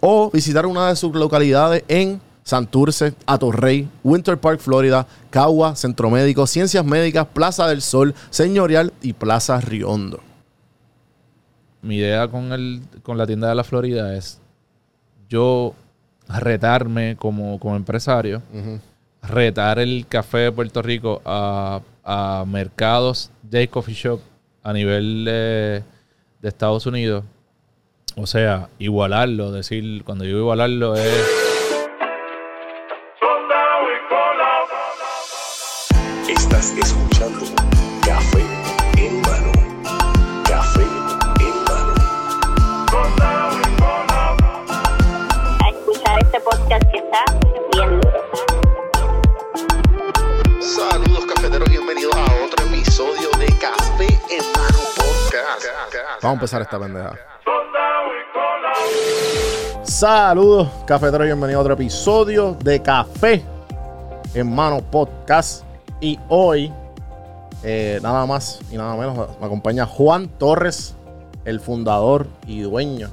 o visitar una de sus localidades en Santurce, Atorrey, Winter Park, Florida, Cagua, Centro Médico, Ciencias Médicas, Plaza del Sol, Señorial y Plaza Riondo. Mi idea con, el, con la tienda de la Florida es yo retarme como, como empresario, retar el café de Puerto Rico a, a mercados de coffee shop a nivel de, de Estados Unidos. O sea, igualarlo, decir, cuando yo igualarlo es... Estás escuchando Café en mano. Café en mano. a escuchar este podcast que está bien. Saludos cafeteros, bienvenidos a otro episodio de Café en mano podcast. Vamos a empezar esta pendeja. Saludos, cafeteros, bienvenidos a otro episodio de Café en Mano Podcast. Y hoy, eh, nada más y nada menos, me acompaña Juan Torres, el fundador y dueño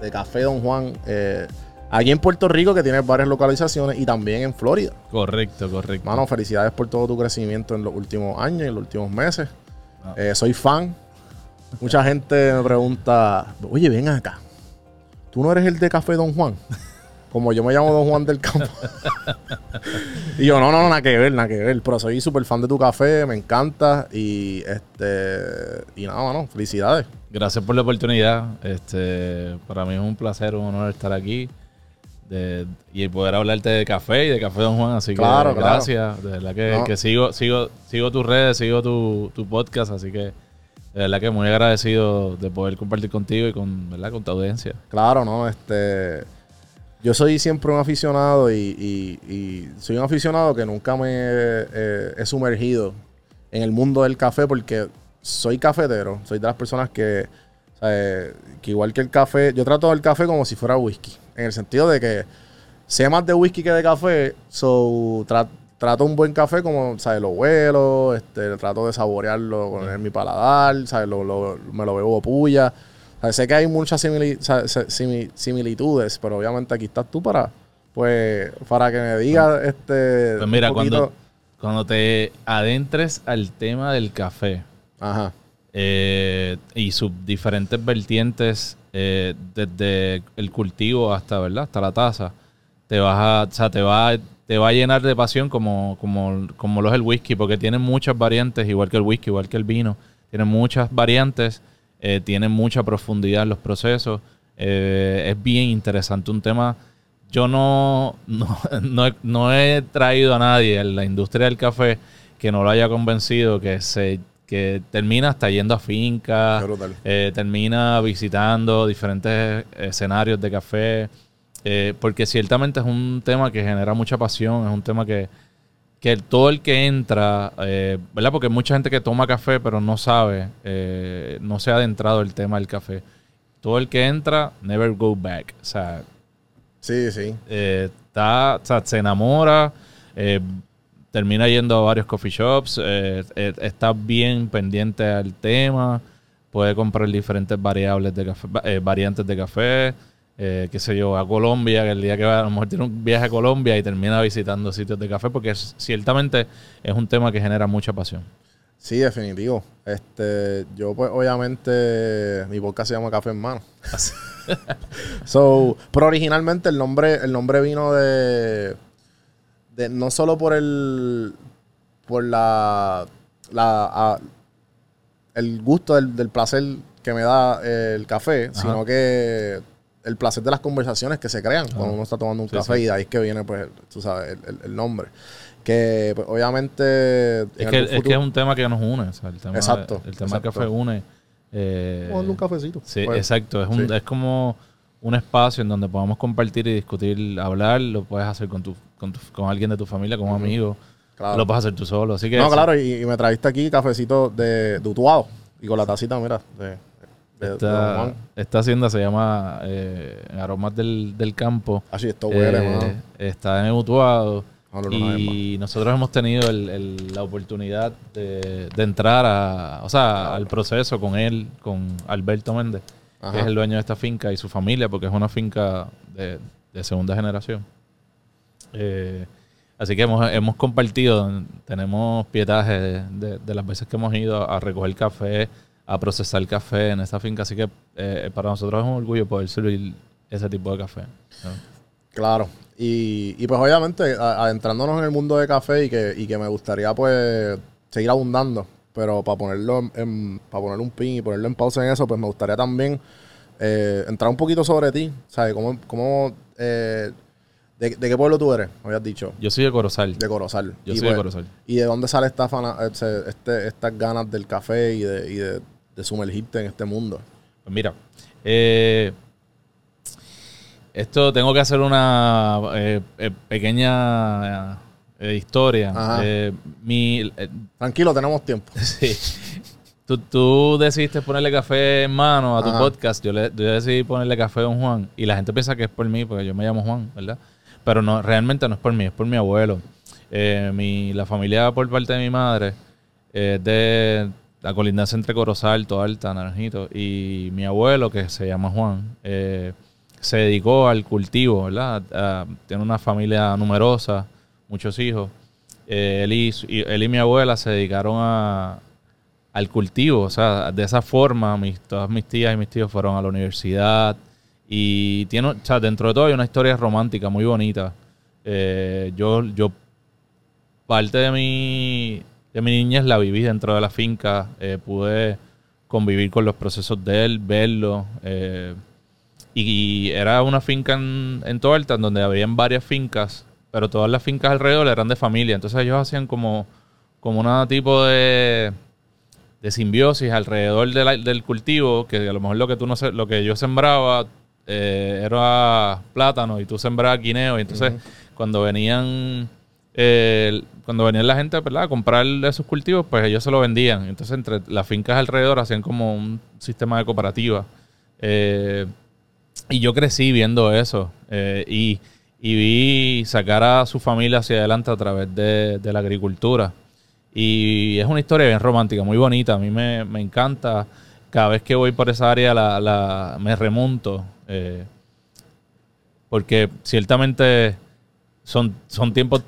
de Café Don Juan, eh, aquí en Puerto Rico, que tiene varias localizaciones, y también en Florida. Correcto, correcto. Mano, felicidades por todo tu crecimiento en los últimos años y en los últimos meses. Ah. Eh, soy fan. Mucha gente me pregunta, oye, ven acá. ¿Tú no eres el de Café Don Juan? Como yo me llamo Don Juan del Campo. y yo, no, no, nada que ver, nada que ver. Pero soy súper fan de tu café, me encanta. Y este y nada, mano, felicidades. Gracias por la oportunidad. Este, para mí es un placer, un honor estar aquí. De, y poder hablarte de café y de Café Don Juan. Así que Claro, claro. gracias. De verdad que, No. que sigo, sigo, sigo tus redes, sigo tu, tu podcast. Así que de verdad que muy agradecido de poder compartir contigo y con, ¿verdad? con tu audiencia. Claro, ¿no? Este. Yo soy siempre un aficionado y, soy un aficionado que nunca me eh, he sumergido en el mundo del café porque soy cafetero. Soy de las personas que, eh, que igual que el café, yo trato el café como si fuera whisky. En el sentido de que sé más de whisky que de café, so trato un buen café como, ¿sabes? Lo huelo, este, trato de saborearlo con mi paladar, ¿sabes? Lo, lo- me lo bebo puya. Sea, sé que hay muchas simili- sa- sa- simi- similitudes, pero obviamente aquí estás tú para, pues, para que me digas, este, Pues mira, cuando, cuando te adentres al tema del café, Ajá, eh, y sus diferentes vertientes eh, desde el cultivo hasta verdad hasta la taza te vas a o sea, te va te va a llenar de pasión como como como lo es el whisky porque tiene muchas variantes igual que el whisky igual que el vino. Tiene muchas variantes eh, tiene mucha profundidad en los procesos. Eh, es bien interesante un tema. Yo no, no, no, he, no he traído a nadie en la industria del café que no lo haya convencido, que se que termina hasta yendo a fincas, eh, termina visitando diferentes escenarios de café, eh, porque ciertamente es un tema que genera mucha pasión, es un tema que, que todo el que entra, eh, ¿verdad? Porque hay mucha gente que toma café pero no sabe, eh, no se ha adentrado el tema del café. Todo el que entra, never go back. O sea, sí, sí. está, o sea, se enamora, termina yendo a varios coffee shops, está bien pendiente al tema, puede comprar diferentes variables de café, va- variantes de café, eh, qué sé yo, a Colombia, que el día que va a lo mejor tiene un viaje a Colombia y termina visitando sitios de café, porque es- ciertamente es un tema que genera mucha pasión. Sí, definitivo. Este, yo pues obviamente mi podcast se llama Café en Mano. so, pero originalmente el nombre, el nombre vino de, de no solo por el por la, la a- el gusto del, del placer que me da eh, el café, sino que el placer de las conversaciones que se crean cuando uno está tomando un Sí, café sí. y de ahí es que viene pues tú sabes el, el- el nombre que pues, obviamente en Es que, es que futuro- es un tema que nos une. o sea, el tema, Exacto, El tema exacto. del café une. eh, un cafecito. Sí, Pues, exacto. Es, un, sí. es como un espacio en donde podamos compartir y discutir, hablar, lo puedes hacer con tu, con, tu- con alguien de tu familia, con un amigo, Claro. lo puedes hacer tú solo. Así que No, claro, y, y me trajiste aquí cafecito de, de Utuado. Y con la tacita, mira, de, esta, hacienda se llama eh, Aromas del, del Campo. Así, esto huele, Eh, está en Utuado. No, y nosotros hemos tenido el- el- la oportunidad de, de entrar a, o sea, al proceso con él, con Alberto Méndez, Ajá. que es el dueño de esta finca y su familia, porque es una finca de, de segunda generación. Eh, así que hemos, hemos compartido, tenemos pietaje de, de- de las veces que hemos ido a recoger café, a procesar café en esta finca. Así que eh, para nosotros es un orgullo poder servir ese tipo de café. ¿no? Claro. Y, y pues obviamente adentrándonos en el mundo de café y que, y que me gustaría pues seguir abundando, pero para ponerlo en, para poner un pin y ponerlo en pausa en eso, pues me gustaría también eh, entrar un poquito sobre ti, ¿sabes? ¿Cómo, cómo, eh, de, de qué pueblo tú eres? Me habías dicho. Yo soy de Corozal. De Corozal. Yo y soy de Corozal. ¿Y de dónde sale esta fana- ese- este- estas ganas del café y de, y de, de sumergirte en este mundo? Pues mira, eh, esto tengo que hacer una eh, eh, pequeña historia. Mi, Tranquilo, tenemos tiempo. sí. Tú, tú decidiste ponerle café en mano a tu Ajá. podcast. Yo, le, yo decidí ponerle café a Don Juan. Y la gente piensa que es por mí, porque yo me llamo Juan, ¿verdad? Pero no, realmente no es por mí, es por mi abuelo. Eh, mi, la familia por parte de mi madre eh, de la colindancia entre Corozal, Toalta, Naranjito. Y mi abuelo, que se llama Juan, eh, se dedicó al cultivo, ¿verdad? Tiene una familia numerosa, muchos hijos. Eh, él, y, él y mi abuela se dedicaron al cultivo, o sea, de esa forma mis, todas mis tías y mis tíos fueron a la universidad y tiene, dentro de todo hay una historia romántica muy bonita. Eh, yo, yo parte de mi, de mi niñez la viví dentro de la finca, eh, pude convivir con los procesos de él, verlo. eh, y, era una finca en, en Toalta donde habían varias fincas, pero todas las fincas alrededor eran de familia. Entonces ellos hacían como, como una tipo de, de simbiosis alrededor de la- del cultivo, que a lo mejor lo que tú no lo que yo sembraba eh, era plátano y tú sembrabas guineo. Y entonces cuando venían cuando venían la gente a comprar esos cultivos, pues ellos se lo vendían. Entonces entre las fincas alrededor hacían como un sistema de cooperativa. Eh, y yo crecí viendo eso eh, y, y vi sacar a su familia hacia adelante a través de, de la agricultura. Y es una historia bien romántica, muy bonita. A mí me, me encanta. Cada vez que voy por esa área la, la- me remonto. eh, porque ciertamente son, son tiempos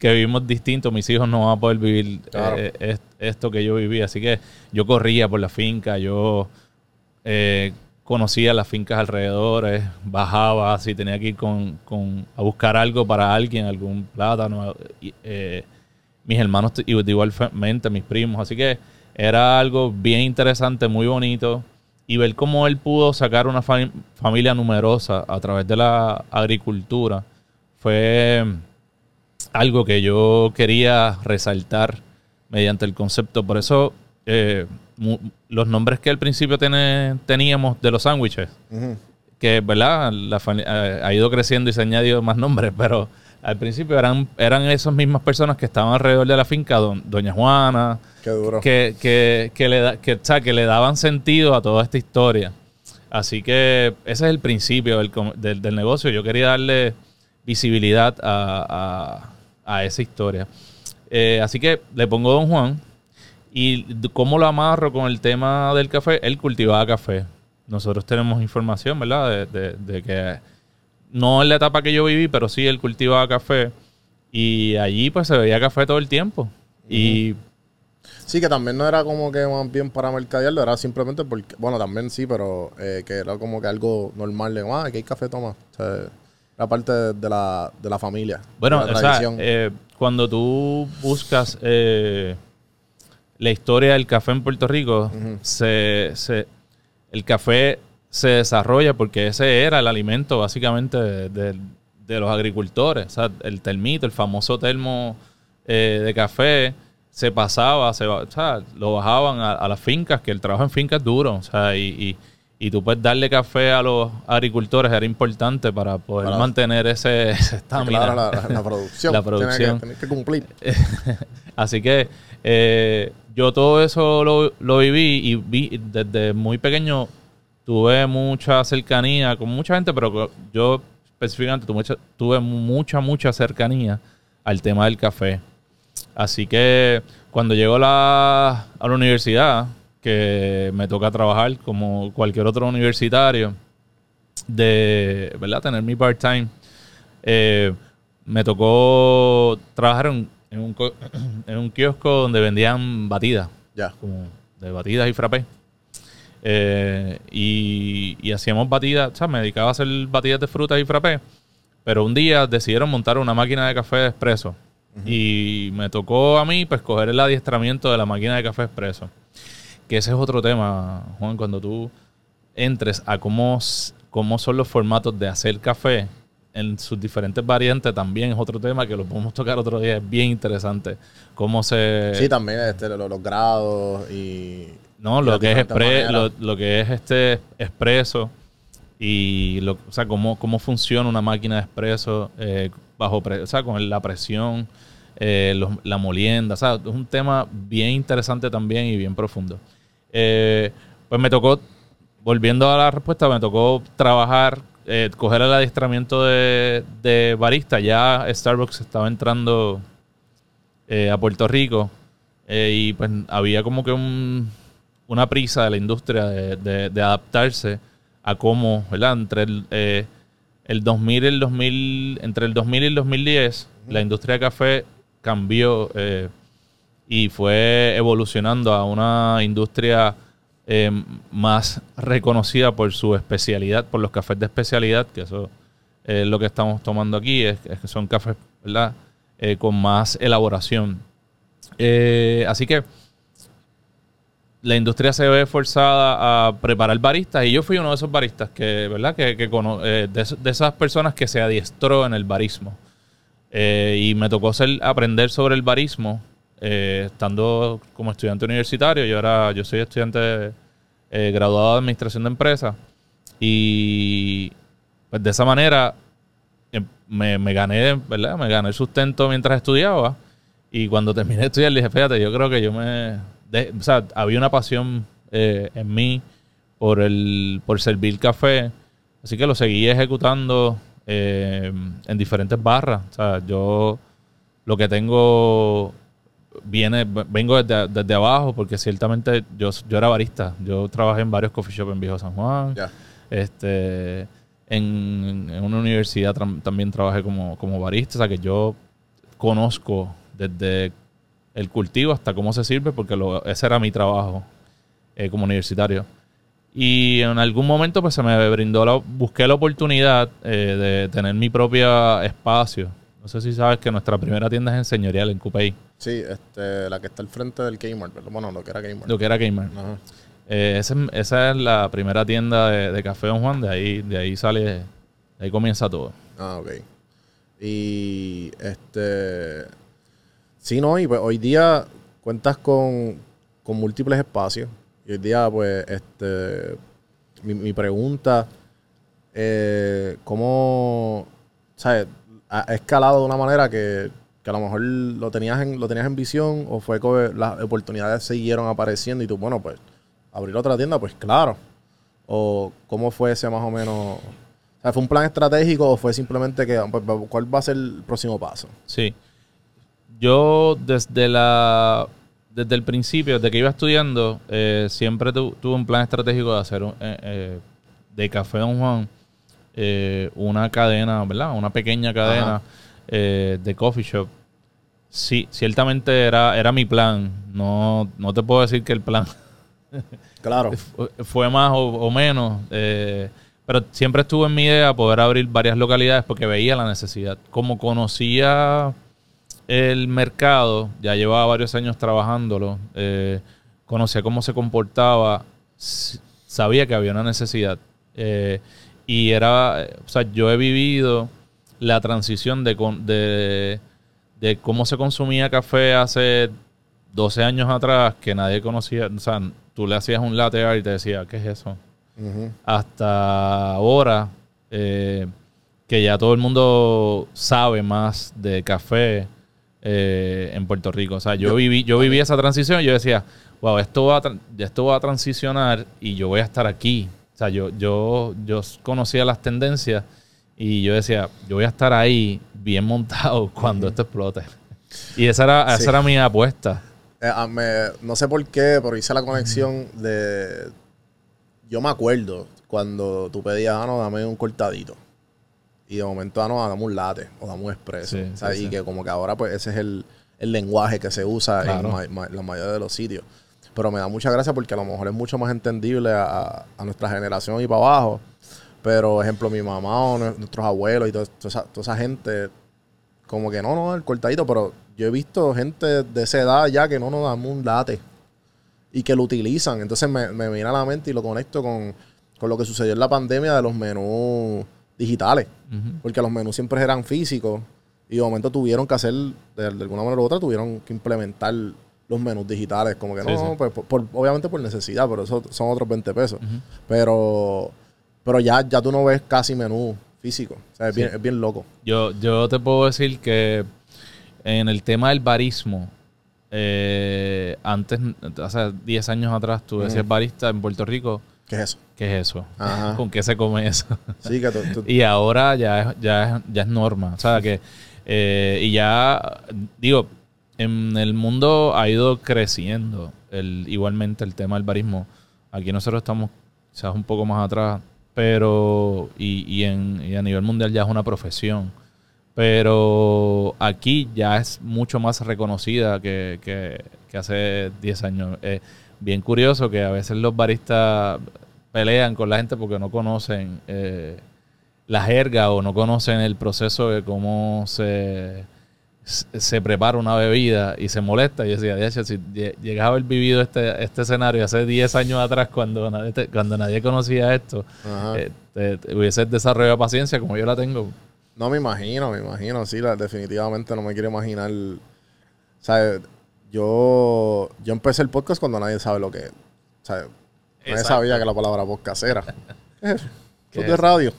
que vivimos distintos. Mis hijos no van a poder vivir Claro. eh, es- esto que yo viví. Así que yo corría por la finca, yo eh, conocía las fincas alrededores, bajaba, si tenía que ir con, con- a buscar algo para alguien, algún plátano. eh, mis hermanos igualmente, mis primos. Así que era algo bien interesante, muy bonito. Y ver cómo él pudo sacar una fami- familia numerosa a través de la agricultura fue algo que yo quería resaltar mediante el concepto. Por eso eh, los nombres que al principio teníamos de los sándwiches, que verdad la eh, ha ido creciendo y se han añadido más nombres, pero al principio eran, eran esas mismas personas que estaban alrededor de la finca, don- Doña Juana, que, que, que le da- que, o sea, que le daban sentido a toda esta historia. Así que ese es el principio del, del- del negocio. Yo quería darle visibilidad a, a- a esa historia. Eh, así que le pongo Don Juan. ¿Y cómo lo amarro con el tema del café? Él cultivaba café. Nosotros tenemos información, ¿verdad? De, de- de que no en la etapa que yo viví, pero sí él cultivaba café. Y allí pues se veía café todo el tiempo. Y Sí, que también no era como que más bien para mercadearlo, era simplemente porque, bueno, también sí, pero eh, que era como que algo normal de, ah, aquí hay café, toma. O sea, era parte de, la, de la familia. Bueno, o la sea, eh, cuando tú buscas eh, la historia del café en Puerto Rico, se, se- el café se desarrolla porque ese era el alimento básicamente de, de- de los agricultores. O sea, el termito, el famoso termo eh, de café, se pasaba, se, o sea, lo bajaban a, a las fincas, que el trabajo en fincas es duro. O sea, y, y- Y tú puedes darle café a los agricultores, era importante para poder Para- mantener ese estamina. Claro, la, la- la producción. La que- producción. Tiene que, cumplir. Así que eh, yo todo eso lo, lo viví y vi desde muy pequeño tuve mucha cercanía con mucha gente, pero yo específicamente tuve, mucha- tuve mucha, mucha cercanía al tema del café. Así que cuando llego a la, a la universidad, que me toca trabajar como cualquier otro universitario, de ¿verdad? tener mi part-time, eh, me tocó trabajar en, en un, en un kiosco donde vendían batidas, Ya. como de batidas y frappé. Eh, y, y hacíamos batidas, o sea, me dedicaba a hacer batidas de frutas y frappé. Pero un día decidieron montar una máquina de café expreso. Y me tocó a mí, pues, coger el adiestramiento de la máquina de café expreso. Que ese es otro tema, Juan, cuando tú entres a cómo, cómo son los formatos de hacer café en sus diferentes variantes, también es otro tema que lo podemos tocar otro día. Es bien interesante. Cómo se... Sí, también este, lo- los, grados y. No, y lo que es expre- lo, que es este expreso y lo, o sea, cómo, cómo funciona una máquina de expreso eh, bajo pre- o sea, con la presión, eh, los- la molienda, o sea, es un tema bien interesante también y bien profundo. Eh, pues me tocó, volviendo a la respuesta, me tocó trabajar, eh, coger el adiestramiento de, de barista. Ya Starbucks estaba entrando eh, a Puerto Rico y pues había como que un- una prisa de la industria de, de- de adaptarse a cómo, ¿verdad? Entre el, el 2000 y el 2000, entre el 2000 y el 2010, la industria de café cambió eh, y fue evolucionando a una industria eh, más reconocida por su especialidad, por los cafés de especialidad, que eso es lo que estamos tomando aquí, es, que son cafés, ¿verdad? Eh, con más elaboración. Eh, así que la industria se ve forzada a preparar baristas y yo fui uno de esos baristas que, ¿verdad? Que, que de, es- de esas personas que se adiestró en el barismo. Y me tocó ser, aprender sobre el barismo eh, estando como estudiante universitario. Yo, era, yo soy estudiante eh, graduado de Administración de Empresas y pues de esa manera eh, me, gané, ¿verdad? Me gané el sustento mientras estudiaba. Y cuando terminé de estudiar, dije, fíjate, yo creo que yo me... o sea, había una pasión eh, en mí por, el, por servir café. Así que lo seguí ejecutando en diferentes barras. O sea, yo lo que tengo viene, vengo desde, desde abajo porque ciertamente yo, yo era barista. Yo trabajé en varios coffee shops en Viejo San Juan. Este, en, en una universidad también trabajé como, como barista, o sea que yo conozco desde el cultivo hasta cómo se sirve, porque lo- ese era mi trabajo eh, como universitario. Y en algún momento pues se me brindó la, busqué la oportunidad eh, de tener mi propio espacio. No sé si sabes que nuestra primera tienda es en Señorial, en Cupey, Sí, este, la que está al frente del Kmart, ¿verdad? Bueno, lo que era Kmart. lo que era Gamer. Ajá. Eh, ese- esa es la primera tienda de, de Café Don Juan, de ahí, de ahí sale, de ahí comienza todo. Ah, ok. Y este. Sí, no, y pues hoy día cuentas con, con múltiples espacios. Y hoy día, pues, este. Mi, mi pregunta. Eh, ¿Cómo. ¿Sabes? Ha escalado de una manera que, que a lo mejor lo tenías en, lo tenías en visión o fue que las oportunidades siguieron apareciendo y tú, bueno, pues, abrir otra tienda, pues claro. ¿O cómo fue ese más o menos? O sea, ¿Fue un plan estratégico o fue simplemente que, pues, cuál va a ser el próximo paso? Sí. Yo desde la desde el principio, desde que iba estudiando, eh, siempre tu- tuve un plan estratégico de hacer un- eh, eh, de Café Don Juan una cadena, ¿verdad? Una pequeña cadena Ajá. Eh, de coffee shop. Sí, ciertamente era, era mi plan. No, no te puedo decir que el plan Claro. Fu- fue más o, o menos. eh, pero siempre estuvo en mi idea poder abrir varias localidades porque veía la necesidad. Como conocía el mercado, ya llevaba varios años trabajándolo, eh, conocía cómo se comportaba, sabía que había una necesidad. eh, y era, o sea, yo he vivido la transición de, con- de, de cómo se consumía café hace 12 años atrás que nadie conocía. O sea, tú le hacías un latte art y te decía, ¿qué es eso? Hasta ahora, eh, que ya todo el mundo sabe más de café eh, en Puerto Rico. O sea, yo, viví, yo viví esa transición y yo decía, wow, esto va a, esto va a transicionar y yo voy a estar aquí. O sea, yo, yo, yo conocía las tendencias y yo decía, yo voy a estar ahí bien montado cuando esto explote. Y esa era, Sí. esa era mi apuesta. Eh, ah, me- no sé por qué, pero hice la conexión de. Yo me acuerdo cuando tú pedías, ah, no, dame un cortadito. Y de momento, ah, no, dame un latte o dame un expreso. Sí, sí, y que como que ahora, pues, ese es el, el lenguaje que se usa Claro. en ma- ma- la mayoría de los sitios. Pero me da mucha gracia porque a lo mejor es mucho más entendible a, a nuestra generación y para abajo. Pero, ejemplo, mi mamá o nue- nuestros abuelos y toda esa, toda esa gente, como que no, no, el cortadito, pero yo he visto gente de esa edad ya que no nos damos un latte y que lo utilizan. Entonces me, me viene a la mente y lo conecto con, con lo que sucedió en la pandemia de los menús digitales. Porque los menús siempre eran físicos y de momento tuvieron que hacer, de, de alguna manera u otra, tuvieron que implementar los menús digitales. Como que Sí, no, sí. pues, por- obviamente por necesidad, pero eso son otros 20 pesos. Pero, pero ya, ya tú no ves casi menú físico. O sea, es, Sí. bien, es bien loco. Yo, yo te puedo decir que en el tema del barismo, eh, antes, hace 10 años atrás, tú decías barista en Puerto Rico. ¿Qué es eso? ¿Qué es eso? Ajá. ¿Con qué se come eso? Sí, que tú- tú- y ahora ya es, ya es, ya es norma. O sea que, eh, y ya, digo, en el mundo ha ido creciendo el, igualmente el tema del barismo. Aquí nosotros estamos quizás un poco más atrás, pero, y, y, en, a nivel mundial ya es una profesión. Pero aquí ya es mucho más reconocida que, que- hace 10 años. Es bien curioso que a veces los baristas pelean con la gente porque no conocen eh, la jerga o no conocen el proceso de cómo se, se prepara una bebida y se molesta. Y decía, de hecho, si lle- llegas a haber vivido este, este escenario hace 10 años atrás cuando nadie, te- cuando nadie conocía esto, eh, te, te hubieses desarrollado paciencia como yo la tengo. No me imagino, me imagino, sí, la- definitivamente no me quiero imaginar. O sea, yo, yo empecé el podcast cuando nadie sabe lo que es. O sea, nadie Exacto. sabía que la palabra podcast era. ¿Qué es eso? ¿Qué Eso es de radio.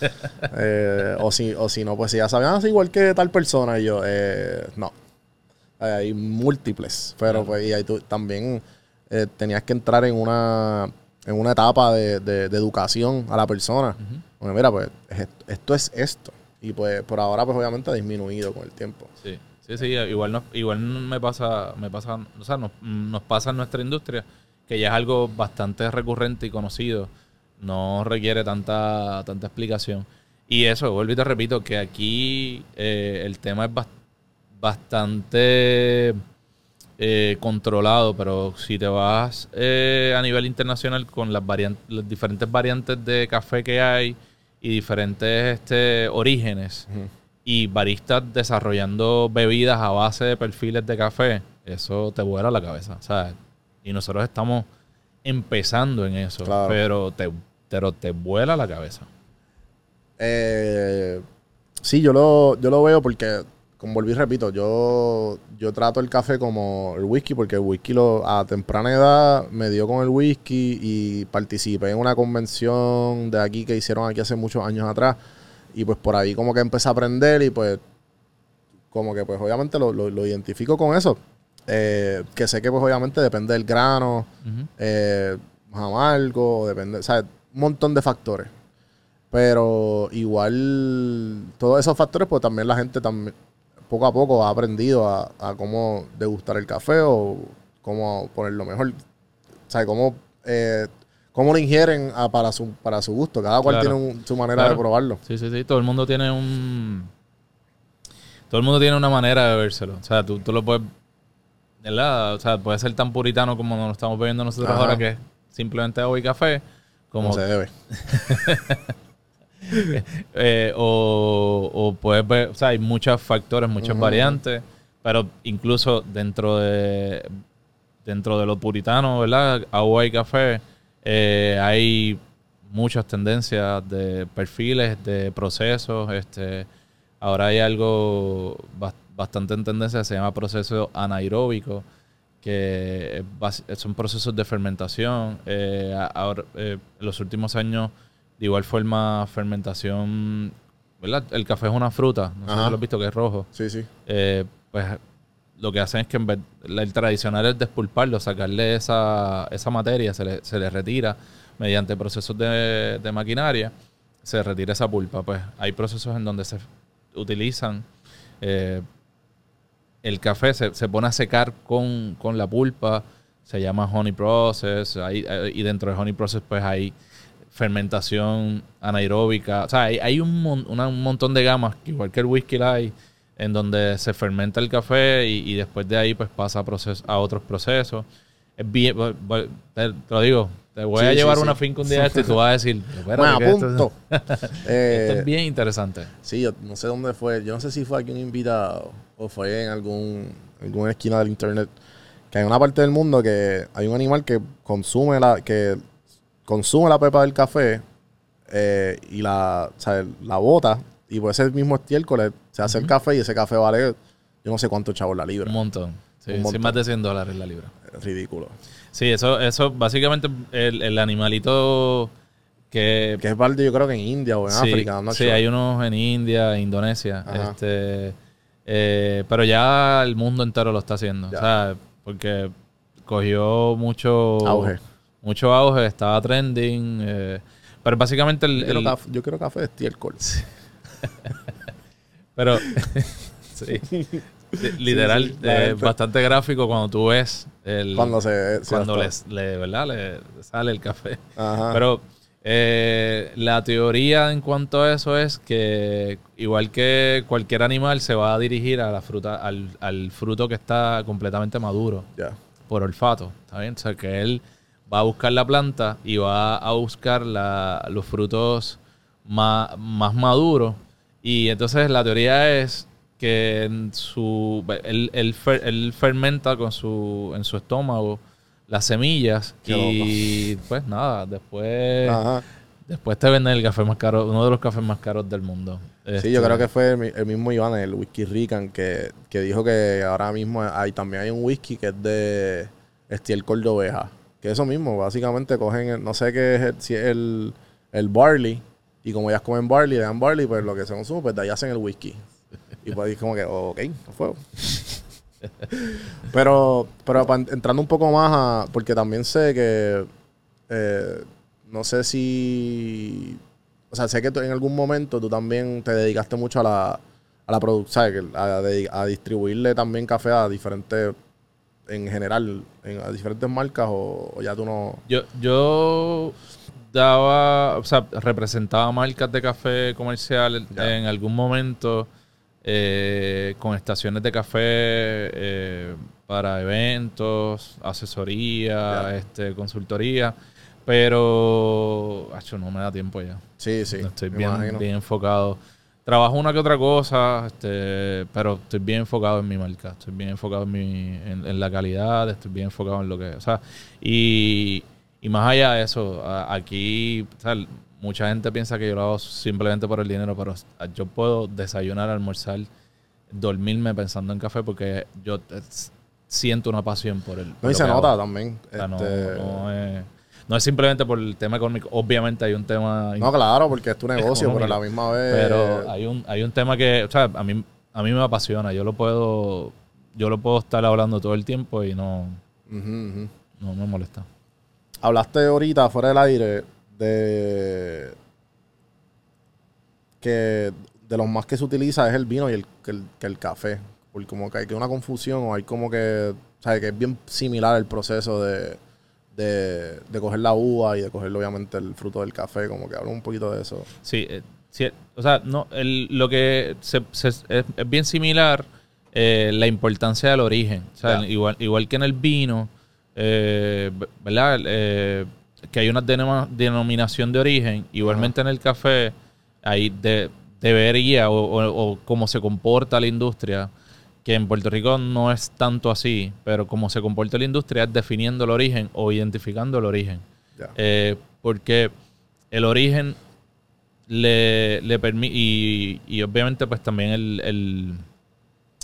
Eh, o, si, o si no, pues si ya sabían, ah, sí, igual que tal persona. Y yo, eh, no. Hay, hay múltiples. Pero Claro. pues, y ahí tú también eh, tenías que entrar en una, en una etapa de, de- de educación a la persona. Porque mira, pues es esto, esto es esto. Y pues por ahora, pues obviamente ha disminuido con el tiempo. Sí, sí, sí, igual, nos- igual me pasa, me pasa, o sea, nos, nos pasa en nuestra industria, que ya es algo bastante recurrente y conocido, no requiere tanta, tanta explicación. Y eso, vuelvo y te repito, que aquí eh, el tema es bas- bastante eh, controlado, pero si te vas eh, a nivel internacional con las, diferentes variantes de café que hay y diferentes este, orígenes, y baristas desarrollando bebidas a base de perfiles de café, eso te vuela la cabeza, ¿sabes? Y nosotros estamos empezando en eso, Claro. pero, te, pero te vuela la cabeza. Eh, sí, yo lo, yo lo veo porque, como volví y repito, yo, yo trato el café como el whisky, porque el whisky lo, a temprana edad me dio con el whisky y participé en una convención de aquí que hicieron aquí hace muchos años atrás. Y pues por ahí como que empecé a aprender y pues como que pues obviamente lo, lo- lo identifico con eso. Eh, que sé que pues obviamente depende del grano, eh, más amargo, depende, o sea, un montón de factores. Pero igual, todos esos factores, pues también la gente también poco a poco ha aprendido a, a cómo degustar el café o cómo ponerlo mejor. O sea, cómo, eh, cómo lo ingieren a- para, su, para su gusto. Cada cual Claro. tiene un- su manera Claro. de probarlo. Sí, sí, sí. Todo el mundo tiene un. Todo el mundo tiene una manera de bebérselo. O sea, tú, tú lo puedes. ¿Verdad? O sea, puede ser tan puritano como nos lo estamos bebiendo nosotros Ajá. ahora, que es simplemente agua y café. Como Como, se debe. eh, o, o puedes ver. O sea, hay muchos factores, muchas variantes. Pero incluso dentro de. Dentro de lo puritano, ¿verdad? Agua y café. eh, hay muchas tendencias de perfiles, de procesos. Este, ahora hay algo bas- bastante en tendencia se llama proceso anaeróbico, que es basi- son procesos de fermentación. Eh, ahora, eh, en los últimos años, de igual forma, fermentación, ¿verdad? El café es una fruta, no sé si lo has visto que es rojo. Sí, sí. Eh, pues lo que hacen es que en vez, el tradicional es despulparlo, sacarle esa, esa materia, se le, se le retira mediante procesos de, de maquinaria, se retira esa pulpa. Pues hay procesos en donde se utilizan eh, el café, se, se pone a secar con, con la pulpa, se llama honey process, hay- eh, y dentro del honey process pues hay fermentación anaeróbica, o sea, hay, hay un, mon- una- un montón de gamas, que igual que el whisky la hay, en donde se fermenta el café y, y después de ahí pues pasa a, proces- a otros procesos. Es bien, te, te lo digo, te voy Sí, a llevar sí. una finca un día este y tú vas a decir, "Espérate, Bueno, esto- punto. esto Eh, es bien interesante. Sí, yo no sé dónde fue. Yo no sé si fue aquí un invitado o fue en algún alguna esquina del internet. Que hay una parte del mundo que hay un animal que consume la que consume la pepa del café eh, y la, o sea, la bota y por ese mismo estiércol se hace el café y ese café vale yo no sé cuánto chavos la libra. Un montón. Sí, Un sí, montón. más de 100 dólares la libra. Es ridículo. Sí, eso, eso básicamente el, el animalito que... Que es parte yo creo que en India o en sí, África. Not sí, sure. hay unos en India, Indonesia. Ajá. Este, eh, pero ya el mundo entero lo está haciendo. Ya. O sea, porque cogió mucho Auge. Mucho auge, estaba trending. eh, pero básicamente el... Yo quiero, el- café, yo quiero café de estiércol. Pero sí, literal, Sí, eh, bastante gráfico cuando tú ves el... Cuando se... se cuando les, le, ¿verdad? le sale el café. Ajá. Pero eh, la teoría en cuanto a eso es que igual que cualquier animal se va a dirigir a la fruta, al, al fruto que está completamente maduro por olfato, ¿está bien? O sea que él va a buscar la planta y va a buscar la- los frutos más, más maduros. Y entonces la teoría es que en su, él, él fermenta con su, en su estómago las semillas Qué y pues nada, después, Ajá. después te venden el café más caro, uno de los cafés más caros del mundo. Sí, yo creo que fue el, mi- el mismo Iván, el Whisky Rican, que, que dijo que ahora mismo hay también hay un whisky que es de estiércol de oveja. Que eso mismo, básicamente cogen, el- no sé qué es, el- si es el, el barley, y como ellas comen barley, le dan barley, pues lo que se consume, pues de ahí hacen el whisky. Y pues ahí como que, ok, no fue. Pero, pero entrando un poco más a, porque también sé que, eh, no sé si o sea, sé que tú en algún momento tú también te dedicaste mucho a la, a la producción, A, a distribuirle también café a diferentes, en general, en- a diferentes marcas o, o ya tú no... Yo, yo daba, o sea, representaba marcas de café comercial en algún momento eh, con estaciones de café eh, para eventos, asesoría, este, consultoría, pero acho, no me da tiempo ya. Sí, sí, Estoy bien, imagino. bien enfocado. Trabajo una que otra cosa, este, pero estoy bien enfocado en mi marca, estoy bien enfocado en, mi, en, en la calidad, estoy bien enfocado en lo que, o sea, y, y más allá de eso, aquí, o sea, mucha gente piensa que yo lo hago simplemente por el dinero, pero yo puedo desayunar, almorzar, dormirme pensando en café porque yo eh, siento una pasión por el. por No, y se nota hago. también. O sea, no, este- no es, no es simplemente por el tema económico. Obviamente hay un tema No, claro, porque es tu negocio, pero a la misma vez... pero hay un, hay un tema que, o sea, a mí, a mí me apasiona. Yo lo puedo, yo lo puedo estar hablando todo el tiempo y no, no me molesta. Hablaste ahorita, fuera del aire, de que de los más que se utiliza es el vino y el, que el, que el café. Porque como que hay que una confusión o hay como que, ¿sabes? Que es bien similar el proceso de, de, de coger la uva y de coger obviamente el fruto del café. Como que habla un poquito de eso. Sí, eh, sí, o sea, no, el- lo que se, se- es, es bien similar eh, la importancia del origen. O sea, igual, igual que en el vino, eh, ¿verdad? Que hay una denominación de origen, igualmente en el café, ahí de, debería o, o, o cómo se comporta la industria, que en Puerto Rico no es tanto así, pero cómo se comporta la industria es definiendo el origen o identificando el origen. Eh, porque el origen le, le permite, y, y obviamente pues también el, el,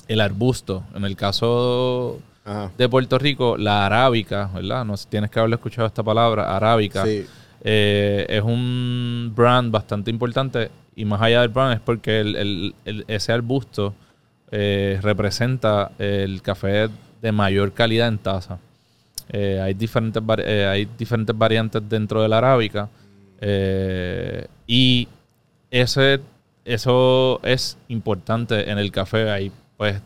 el arbusto, en el caso Ajá. de Puerto Rico, la arábica, ¿verdad? No sé, tienes que haberlo escuchado esta palabra, arábica. Sí. Eh, es un brand bastante importante y más allá del brand es porque el- el- el- ese arbusto eh, representa el café de mayor calidad en taza. Eh, hay, diferentes hay diferentes variantes dentro de la arábica y ese, eso es importante en el café. Hay, pues,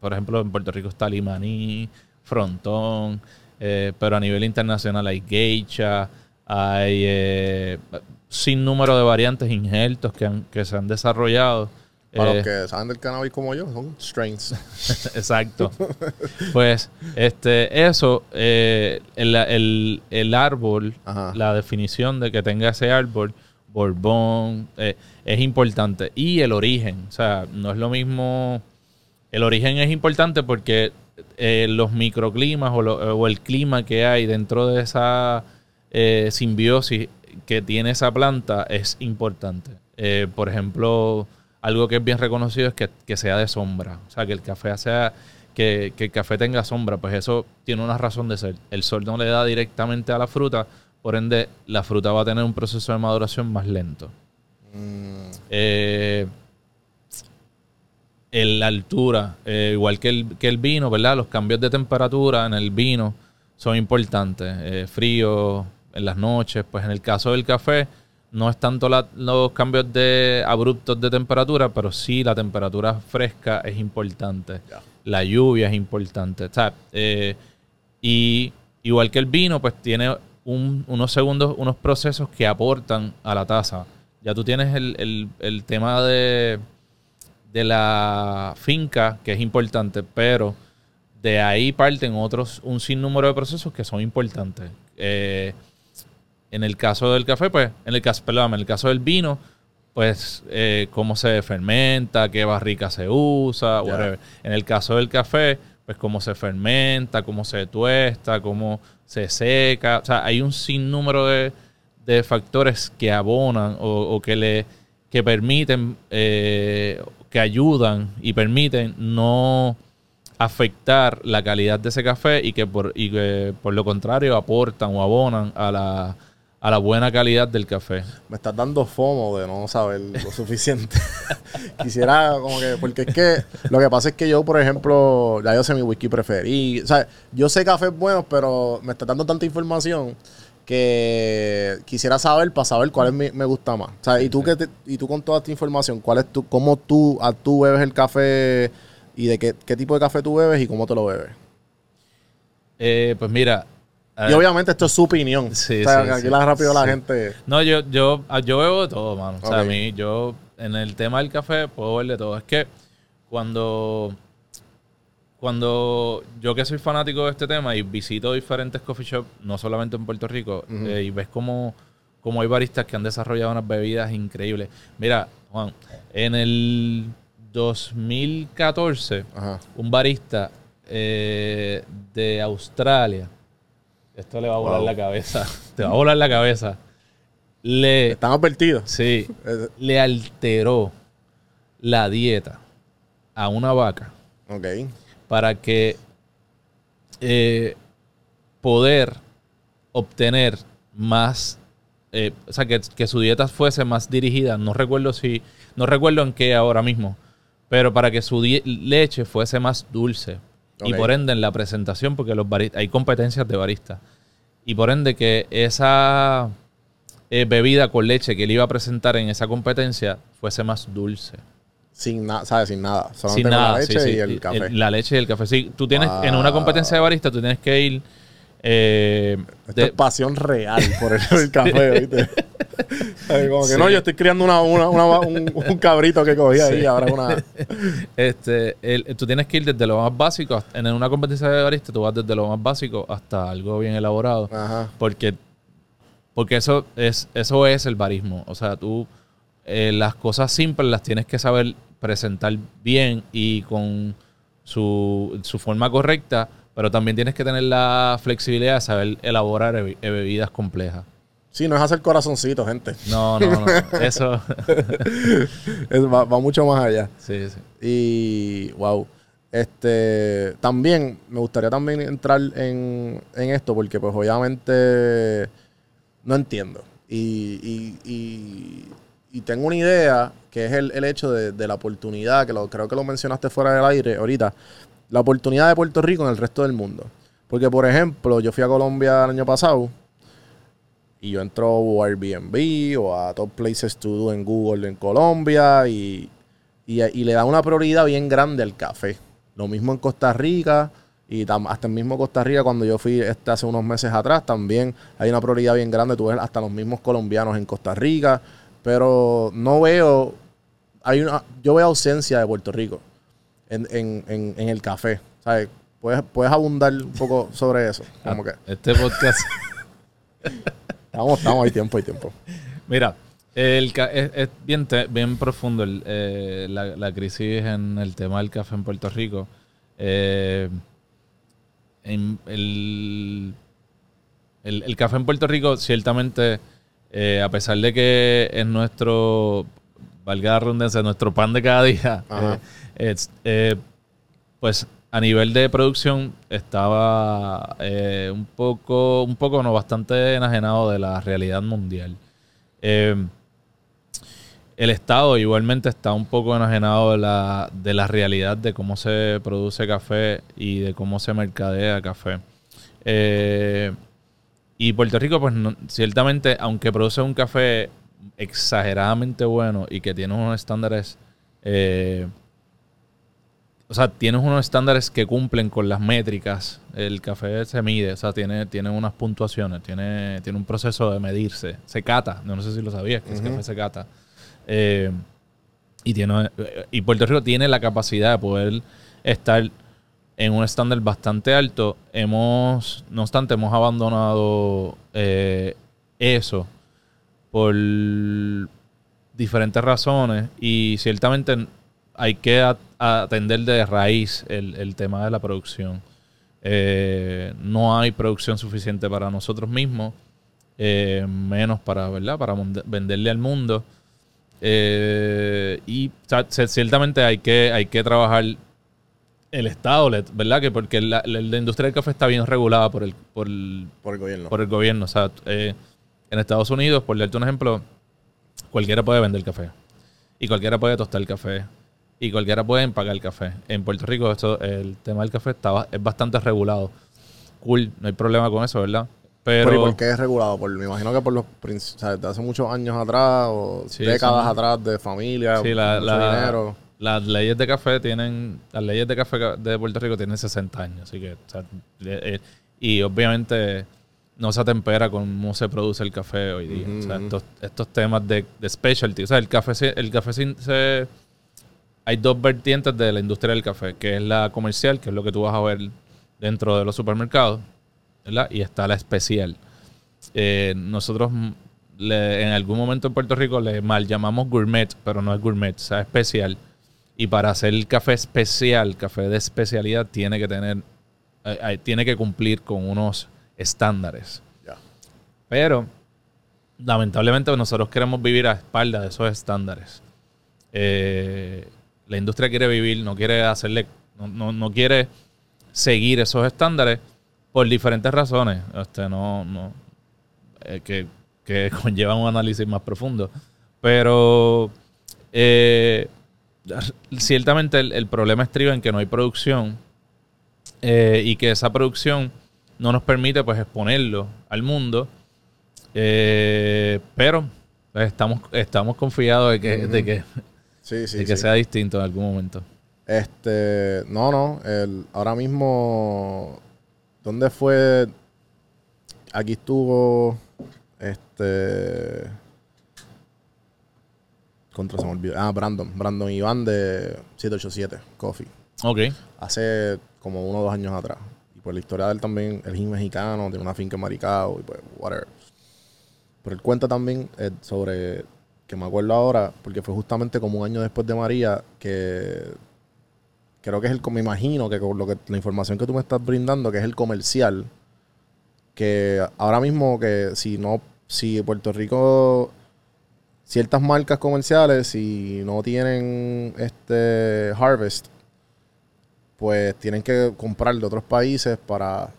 por ejemplo, en Puerto Rico está Limaní, Frontón, eh, pero a nivel internacional hay Geisha, hay eh, sin número de variantes injertos que, han- que se han desarrollado. Para Eh, los que saben del cannabis como yo, son strains. Exacto. pues, este, eso, eh, el, el- el árbol, Ajá. la definición de que tenga ese árbol, Borbón, eh, es importante. Y el origen, o sea, no es lo mismo. El origen es importante porque eh, los microclimas o, lo- o el clima que hay dentro de esa eh, simbiosis que tiene esa planta es importante. Eh, por ejemplo, algo que es bien reconocido es que, que sea de sombra. O sea, que el café sea. Que, que el café tenga sombra, pues eso tiene una razón de ser. El sol no le da directamente a la fruta, por ende, la fruta va a tener un proceso de maduración más lento. Mm, El- la altura, eh, igual que el, que el vino, ¿verdad? Los cambios de temperatura en el vino son importantes. Eh, frío en las noches, pues en el caso del café no es tanto la- los cambios de abruptos de temperatura, pero sí la temperatura fresca es importante. La lluvia es importante. O sea, eh, y igual que el vino, pues tiene un- unos segundos, unos procesos que aportan a la taza. Ya tú tienes el, el- el tema de, de la finca, que es importante, pero de ahí parten otros, un sinnúmero de procesos que son importantes. Eh, en el caso del café, pues, en el caso, perdón, en el caso del vino, pues, eh, cómo se fermenta, qué barrica se usa, whatever. En el caso del café, pues, cómo se fermenta, cómo se tuesta, cómo se seca. O sea, hay un sinnúmero de, de factores que abonan o, o que le que permiten, eh, que ayudan y permiten no afectar la calidad de ese café y que por, y que por lo contrario aportan o abonan a la, a la buena calidad del café. me estás dando fomo de no saber lo suficiente. Quisiera como que, porque es que lo que pasa es que yo, por ejemplo, ya yo sé mi whisky preferido. O sea, yo sé cafés buenos, pero me estás dando tanta información que quisiera saber para saber cuál es mi- me gusta más. O sea, y tú, que te- y tú con toda esta información, ¿cuál es tu, cómo tú, a, tú bebes el café y de qué, qué tipo de café tú bebes y cómo te lo bebes? Eh, pues mira. Y obviamente esto es su opinión. Sí, o sea, sí, que aquí sí. la rápido la gente... No, yo, yo, ah, yo bebo de todo, mano. O sea, a mí, yo, en el tema del café, puedo beber de todo. Es que cuando, cuando yo que soy fanático de este tema y visito diferentes coffee shops, no solamente en Puerto Rico, eh, y ves cómo, cómo hay baristas que han desarrollado unas bebidas increíbles. Mira, Juan, en el 2014, Ajá. un barista eh, de Australia, esto le va a volar Wow. la cabeza, te va a volar la cabeza, le, Están advertidos. sí, Eh, le alteró la dieta a una vaca Ok. Para que eh, poder obtener más, eh, o sea, que, que su dieta fuese más dirigida. No recuerdo si, no recuerdo en qué ahora mismo, pero para que su leche fuese más dulce. Y por ende en la presentación, porque los hay competencias de baristas. Y por ende que esa eh, bebida con leche que él iba a presentar en esa competencia fuese más dulce. Sin nada, ¿sabes? Sin nada. Solamente Sin nada, la leche sí, sí. y el café. la leche y el café. Sí, tú tienes, en una Wow. competencia de barista, tú tienes que ir. eh, Esto de- es pasión real por el, el café, ¿viste? Como que Sí. no, yo estoy criando una, una- una- un, un cabrito que cogí ahí, ahora una... este, el- tú tienes que ir desde lo más básico. hasta- En una competencia de barista, tú vas desde lo más básico hasta algo bien elaborado. Ajá. Porque, porque eso es, eso es el barismo. O sea, tú eh, las cosas simples las tienes que saber presentar bien y con su, su forma correcta, pero también tienes que tener la flexibilidad de saber elaborar bebi- eh, bebidas complejas. Sí, no es hacer corazoncito, gente. No, no, no. Eso. Es- va, va mucho más allá. sí, sí. Y, wow. Este, también me gustaría también entrar en, en esto porque pues obviamente no entiendo. Y, y- y- y tengo una idea que es el, el hecho de, de la oportunidad, que lo, creo que lo mencionaste fuera del aire ahorita, la oportunidad de Puerto Rico en el resto del mundo. Porque, por ejemplo, yo fui a Colombia el año pasado y yo entro a Airbnb o a Top Places to Do en Google en Colombia y, y, le da una prioridad bien grande al café. Lo mismo en Costa Rica y hasta el mismo Costa Rica cuando yo fui este, hace unos meses atrás también hay una prioridad bien grande. Tú ves hasta los mismos colombianos en Costa Rica, pero no veo, hay una, yo veo ausencia de Puerto Rico en, en, en, en el café. ¿Sabes? ¿Puedes, puedes abundar un poco sobre eso. Como que Este podcast. estamos, estamos, hay tiempo, hay tiempo. Mira, el es, es bien, te- bien profundo el, eh, la, la crisis en el tema del café en Puerto Rico. Eh, en el, el, el café en Puerto Rico, ciertamente, eh, a pesar de que es nuestro, valga la redundancia, nuestro pan de cada día, eh, eh, pues a nivel de producción estaba un poco, un poco, no, bastante enajenado de la realidad mundial. El Estado igualmente está un poco enajenado de la, de la realidad de cómo se produce café y de cómo se mercadea café. Eh, y Puerto Rico, pues no- ciertamente, aunque produce un café exageradamente bueno y que tiene unos estándares, eh, o sea, tienes unos estándares que cumplen con las métricas. El café se mide, o sea, tiene, tiene unas puntuaciones, tiene, tiene un proceso de medirse. Se cata, no sé si lo sabías, que ese Ujú. café se cata. Eh, y, tiene, y Puerto Rico tiene la capacidad de poder estar en un estándar bastante alto. Hemos, no obstante, hemos abandonado eh, eso por diferentes razones y ciertamente hay que atender de raíz el, tema de la producción. Eh, no hay producción suficiente para nosotros mismos, eh, menos para, ¿verdad? para venderle al mundo. Y ciertamente hay que, hay que trabajar el Estado, ¿verdad? Que porque la, la- la industria del café está bien regulada por el, por el, Por el gobierno. por el gobierno. O sea, eh, en Estados Unidos, por darte un ejemplo, cualquiera puede vender café. Y cualquiera puede tostar café. Y cualquiera puede empacar el café. En Puerto Rico, esto, el tema del café está, es bastante regulado. Cool, no hay problema con eso, ¿verdad? Pero, Pero, ¿y por qué es regulado? Por, me imagino que por los o sea, desde hace muchos años atrás o Sí, décadas atrás de familia, Sí, la- mucho la- dinero. Las leyes de café tienen, las leyes de café ca- de Puerto Rico tienen 60 años, así que, o sea, eh, y obviamente no se atempera con cómo se produce el café hoy día. O sea, Ujú. estos, estos temas de, de specialty, o sea, el café, se- el café sin- se, hay dos vertientes de la industria del café, que es la comercial, que es lo que tú vas a ver dentro de los supermercados, ¿verdad? Y está la especial. Eh, nosotros mm, le- en algún momento en Puerto Rico le mal llamamos gourmet, pero no es gourmet, o sea, especial. Y para hacer café especial, café de especialidad, tiene que tener, eh, eh, tiene que cumplir con unos estándares. Pero, lamentablemente, nosotros queremos vivir a espaldas de esos estándares. Eh, la industria quiere vivir, no quiere hacerle, no, no- no quiere seguir esos estándares por diferentes razones. Este, no, no, eh, que, que conllevan un análisis más profundo. Pero eh, ciertamente el, el problema estriba en que no hay producción eh, y que esa producción no nos permite pues exponerlo al mundo. Eh, pero pues, estamos, estamos confiados de que, de que, Sí, sí, de que sí. sea distinto en algún momento. Este, no, no, el, ahora mismo, ¿dónde fue? Aquí estuvo, este, contra se me olvidó, ah, Brandon, Brandon Iván de 787 Coffee, Ok. hace como uno o dos años atrás. Y por la historia de él también, él es mexicano, tiene una finca en Maricao y pues, whatever. Pero él cuenta también eh, sobre, que me acuerdo ahora, porque fue justamente como un año después de María, que creo que es el, me imagino que con lo que la información que tú me estás brindando, que es el comercial, que ahora mismo que si no, si Puerto Rico, ciertas marcas comerciales, si no tienen este harvest, pues tienen que comprar de otros países para,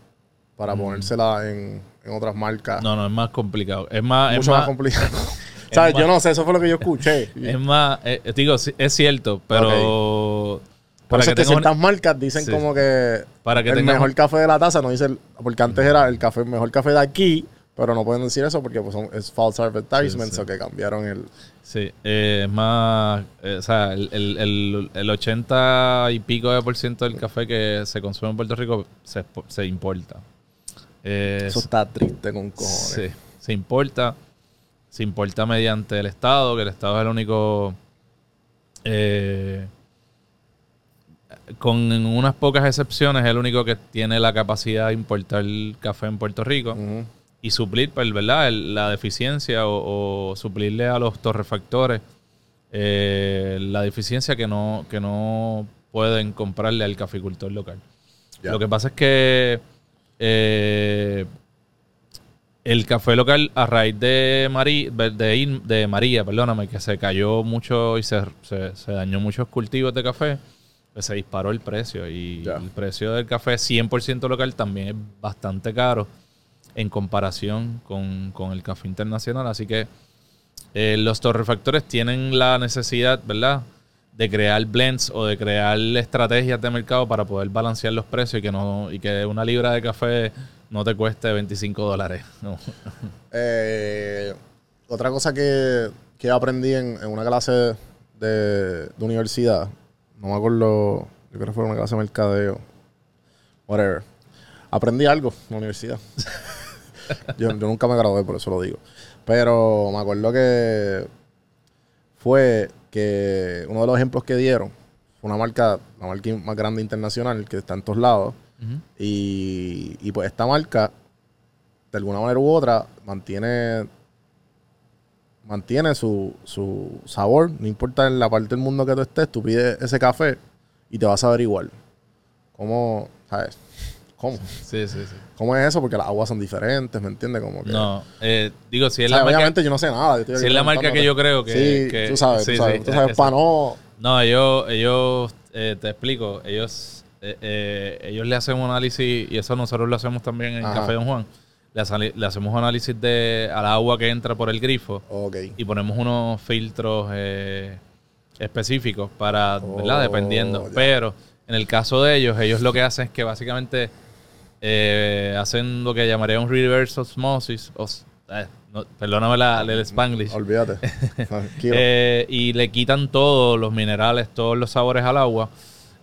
para Mm. ponérsela en, en otras marcas. No, no, es más complicado. Es más, es Mucho más, más, complicado. ¿Sabes? más- Yo no sé, eso fue lo que yo escuché. es más, eh, digo, sí, es cierto, pero Por eso es que ciertas marcas dicen Sí. como que, Para que el mejor café de la taza, no dice, el- porque antes era el café, mejor café de aquí, pero no pueden decir eso porque pues, son, es false advertisement, Sí, sí. o que cambiaron el... Sí, eh, es más, eh, o sea, el, el, el, el 80 y pico de por ciento del café que se consume en Puerto Rico se, se importa. Eh, Eso está triste con cojones. Sí, se importa. Se importa mediante el Estado, que el Estado es el único. eh, con unas pocas excepciones, es el único que tiene la capacidad de importar café en Puerto Rico Ujú. Y suplir, pues, ¿verdad? El- la deficiencia o, o suplirle a los torrefactores eh, la deficiencia que no, que no pueden comprarle al caficultor local. Lo que pasa es que eh, el café local, a raíz de, Marí- de, de María, perdóname, que se cayó mucho y se, se- se dañó muchos cultivos de café, pues se disparó el precio. Y el precio del café 100% local también es bastante caro en comparación con, con el café internacional. Así que eh, los torrefactores tienen la necesidad, ¿verdad? De crear blends o de crear estrategias de mercado para poder balancear los precios y que no y que una libra de café no te cueste 25 dólares. Eh, otra cosa que, que aprendí en, en una clase de, de universidad, no me acuerdo, yo creo que fue una clase de mercadeo, whatever. Aprendí algo en la universidad. yo, yo nunca me gradué, por eso lo digo. Pero me acuerdo que fue que uno de los ejemplos que dieron fue una marca, la marca más grande internacional que está en todos lados. Y, y pues esta marca, de alguna manera u otra, mantiene mantiene su, su sabor. No importa en la parte del mundo que tú estés, tú pides ese café y te vas a ver igual. ¿Cómo? ¿Sabes? ¿Cómo? Sí, sí, sí. ¿Cómo es eso? Porque las aguas son diferentes, ¿me entiendes? Como que, No, eh, digo, si O es sea, la marca, obviamente yo no sé nada. si es la marca que yo creo que... Sí, que- tú sabes, sí, tú sabes, sí, tú sabes, para no... No, ellos, ellos eh, te explico, ellos, eh, eh, ellos le hacen un análisis, y eso nosotros lo hacemos también en Ajá. Café Don Juan, le, hacemos un análisis de, al agua que entra por el grifo Ok. y ponemos unos filtros eh, específicos para, ¿verdad? Oh, Dependiendo. ya. Pero en el caso de ellos, ellos lo que hacen es que básicamente eh, hacen lo que llamaría un reverse osmosis. os- eh, no, perdóname la, el spanglish. Olvídate. Tranquilo. Eh, y le quitan todos los minerales, todos los sabores al agua.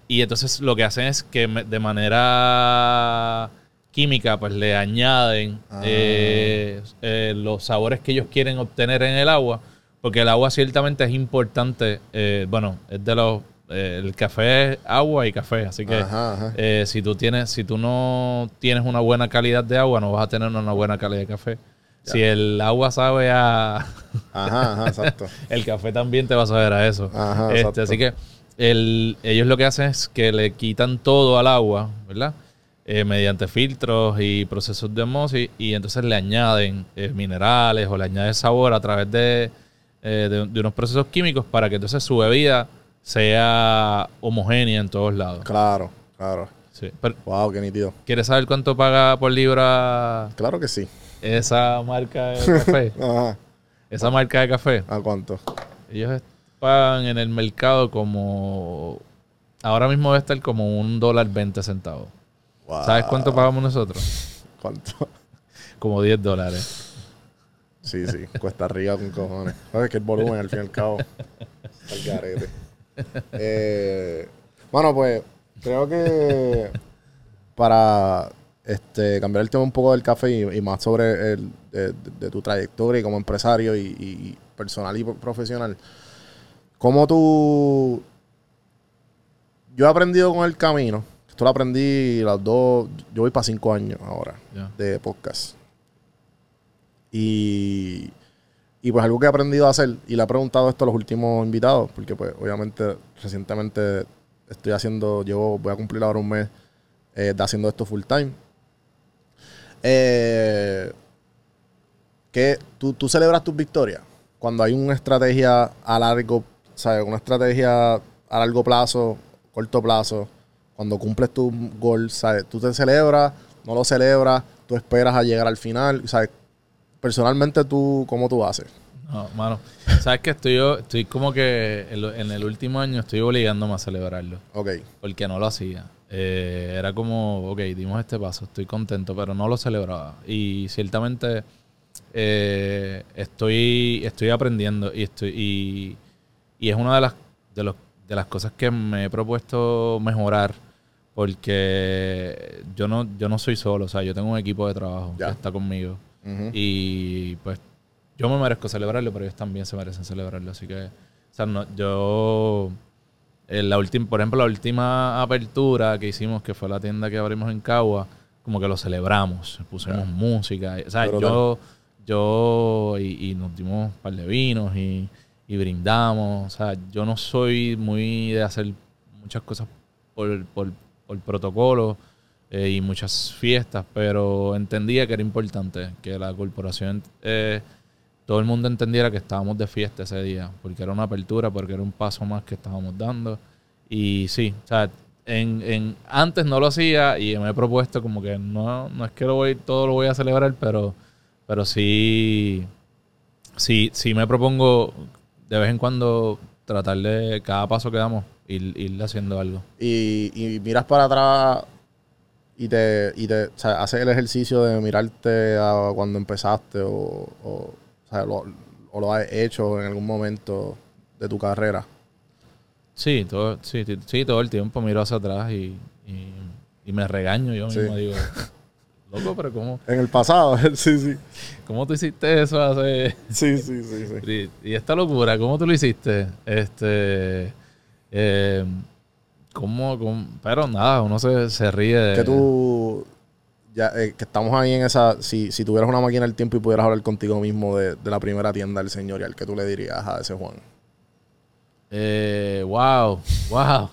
Y entonces lo que hacen es que de manera química, pues le añaden Ah. eh, los sabores que ellos quieren obtener en el agua. Porque el agua ciertamente es importante. bueno, es de los. Eh, el café es agua y café. Así que Ajá, ajá. eh, si tú tienes, si tú no tienes una buena calidad de agua, no vas a tener una buena calidad de café. Si el agua sabe a Ajá, ajá, exacto. el café también te va a saber a eso. Ajá, Este, exacto. así que el- ellos lo que hacen es que le quitan todo al agua, ¿verdad? Eh, mediante filtros y procesos de osmosis y entonces le añaden eh, minerales o le añaden sabor a través de, eh, de- de unos procesos químicos para que entonces su bebida sea homogénea en todos lados. Claro, claro. Sí. Pero, Wow, qué nítido. ¿Quieres saber cuánto paga por libra Claro que sí. esa marca de café? Ajá. esa marca de café. ¿A cuánto? Ellos pagan en el mercado como. Ahora mismo debe estar como un dólar 20 centavos. Wow. ¿Sabes cuánto pagamos nosotros? ¿Cuánto? Como 10 dólares. Sí, sí, cuesta arriba con cojones. Sabes que el volumen al fin y al cabo. al garete. Eh, bueno, pues creo que para este cambiar el tema un poco del café y, y más sobre el, de, tu trayectoria como empresario y, y personal y profesional, ¿cómo tú... Yo he aprendido con el camino, esto lo aprendí las dos, yo voy para cinco años ahora de podcast. Y, y pues algo que he aprendido a hacer, y le he preguntado esto a los últimos invitados, porque pues obviamente recientemente estoy haciendo, llevo, voy a cumplir ahora un mes eh, de haciendo esto full time. Eh, que tú, tú celebras tus victorias cuando hay una estrategia a largo, ¿sabes? Una estrategia a largo plazo, corto plazo, cuando cumples tu gol, ¿sabes? Tú te celebras, no lo celebras, tú esperas a llegar al final, ¿sabes? Personalmente, tú, ¿cómo tú haces? No, mano. Sabes que estoy, yo- estoy como que en, lo- en el último año estoy obligándome a celebrarlo. Ok, Porque no lo hacía. Eh, era como, ok, dimos este paso, estoy contento, pero no lo celebraba. Y ciertamente eh, estoy, estoy aprendiendo y estoy y, y es una de las, de, los, de las cosas que me he propuesto mejorar. Porque yo no, yo no soy solo, o sea, yo tengo un equipo de trabajo Ya. que está conmigo. Y pues yo me merezco celebrarlo, pero ellos también se merecen celebrarlo. Así que, o sea, no, yo, en la última, por ejemplo, la última apertura que hicimos, que fue la tienda que abrimos en Cagua, como que lo celebramos, pusimos música. O sea, yo, yo, y, y nos dimos un par de vinos y, y brindamos. O sea, yo no soy muy de hacer muchas cosas por, por, por protocolo eh, y muchas fiestas, pero entendía que era importante que la corporación, eh, todo el mundo entendiera que estábamos de fiesta ese día, porque era una apertura, porque era un paso más que estábamos dando. Y sí, o sea, en, en- antes no lo hacía y me he propuesto como que no, no es que lo voy, todo lo voy a celebrar, pero, pero sí, sí, sí me propongo de vez en cuando tratar de cada paso que damos, ir, ir haciendo algo. y, y miras para atrás y te, y te o sea, haces el ejercicio de mirarte a cuando empezaste o, o, o sea, lo, o lo has hecho en algún momento de tu carrera. Sí, todo, sí, sí, todo el tiempo miro hacia atrás y, y, y me regaño yo Sí. mismo. Digo, loco, pero ¿cómo, En el pasado, sí, sí. ¿cómo tú hiciste eso hace...? Sí, sí, sí, sí. Y, y esta locura, ¿cómo tú lo hiciste? Este... eh, ¿cómo, cómo? Pero nada, uno se, se ríe de... Que tú, ya, eh, que estamos ahí en esa, si, si tuvieras una máquina del tiempo y pudieras hablar contigo mismo de, de la primera tienda del señorial, ¿qué tú le dirías a ese Juan? Eh, wow, wow.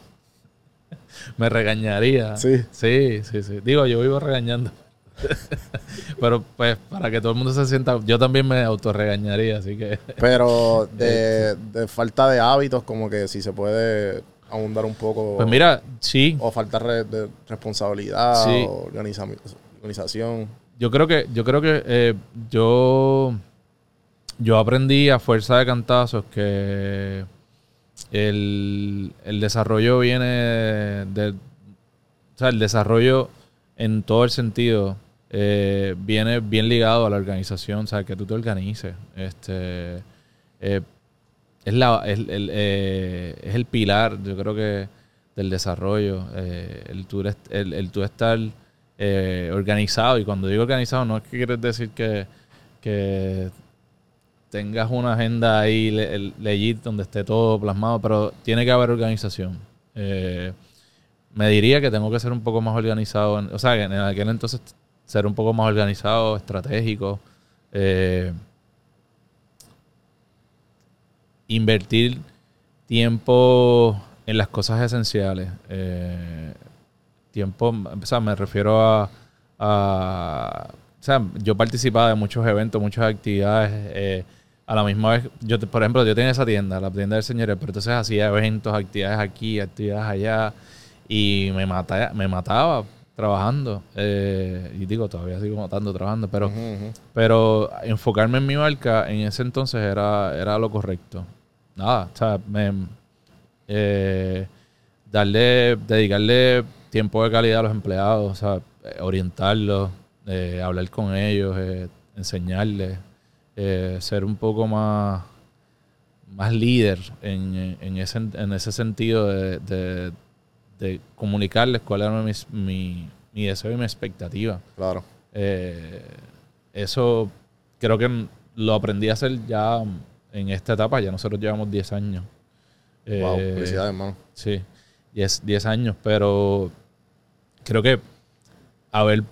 Me regañaría. Sí. Sí, sí, sí. Digo, yo vivo regañando. Pero pues para que todo el mundo se sienta, yo también me autorregañaría, así que Pero de, de falta de hábitos, como que si se puede abundar un poco. pues mira, sí, O falta re- de responsabilidad, Sí. o organiza- organización. yo creo que yo creo que eh, yo yo aprendí a fuerza de cantazos que el, el desarrollo viene de, o sea, el desarrollo en todo el sentido eh, viene bien ligado a la organización, o sea, que tú te organices. Este, eh, es, la, es, el, eh, es el pilar, yo creo que, del desarrollo. eh, el, tú, el, tú estar eh, organizado. Y cuando digo organizado, no es que quieres decir que, que tengas una agenda ahí legit donde esté todo plasmado, pero tiene que haber organización. Me diría que tengo que ser un poco más organizado. o sea, que en aquel entonces ser un poco más organizado, estratégico. Invertir tiempo en las cosas esenciales. eh, tiempo, o sea, me refiero a, o sea, yo participaba de muchos eventos, muchas actividades. eh, a la misma vez, yo, por ejemplo, yo tenía esa tienda, la tienda del señor, pero entonces hacía eventos, actividades aquí, actividades allá, y me, mata, me mataba trabajando. eh, y digo, todavía sigo matando trabajando, pero, pero enfocarme en mi marca en ese entonces era, era lo correcto. Nada, o sea, me, eh, darle, dedicarle tiempo de calidad a los empleados, o sea, eh, orientarlos, eh, hablar con ellos, enseñarles, ser un poco más, más líder en, en ese, en ese sentido de, de- de comunicarles cuál era mi, mi, mi deseo y mi expectativa. Claro. Eh, eso creo que lo aprendí a hacer ya en esta etapa. Ya nosotros llevamos 10 años. wow, Eh, felicidades, hermano. Sí, 10, 10 años, pero creo que haber,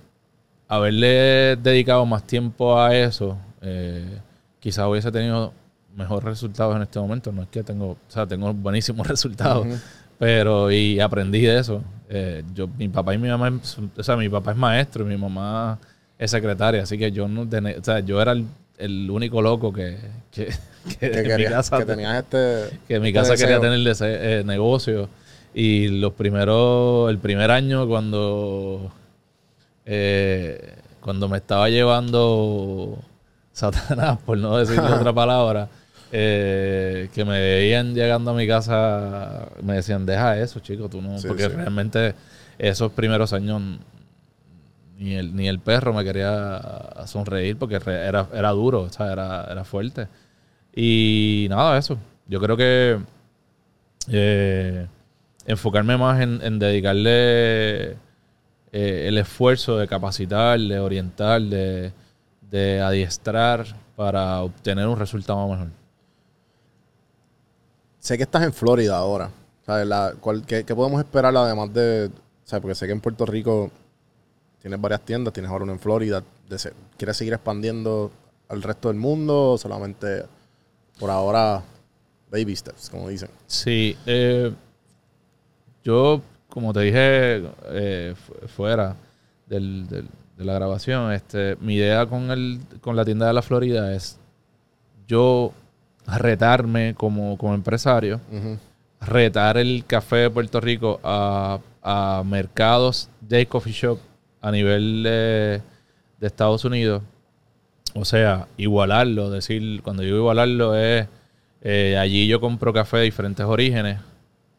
haberle dedicado más tiempo a eso, eh, quizás hubiese tenido mejores resultados en este momento. No es que tengo, o sea, tengo buenísimos resultados, Ujú. Pero y aprendí de eso. Eh, yo, mi papá y mi mamá, o sea, mi papá es maestro y mi mamá es secretaria, así que yo no, tené- o sea, yo era el, el único loco que, que, que Que, mi casa que tenías este. que en mi este casa quería tener ese, eh, negocio Y los primeros, el primer año cuando, eh, cuando me estaba llevando Satanás, por no decir otra palabra, eh, que me veían llegando a mi casa, me decían, deja eso, chico, tú no, Sí, porque sí. realmente esos primeros años ni el, ni el perro me quería sonreír porque era, era duro, o sea, era, era fuerte. Y nada, eso. Yo creo que eh, enfocarme más en, en dedicarle eh, el esfuerzo de capacitar, de orientar, de, de adiestrar para obtener un resultado mejor. Sé que estás en Florida ahora. Qué, podemos esperar además de... Porque sé que en Puerto Rico tienes varias tiendas, tienes ahora una en Florida. ¿Quieres seguir expandiendo al resto del mundo o solamente por ahora baby steps, como dicen? Sí, eh, yo, como te dije eh, fu- fuera del- del- de la grabación, este, mi idea con, el, con la tienda de la Florida es yo retarme como, como empresario, retar el café de Puerto Rico a, a mercados de coffee shop a nivel de, de Estados Unidos. O sea, igualarlo, decir, cuando digo igualarlo es, eh, allí yo compro café de diferentes orígenes,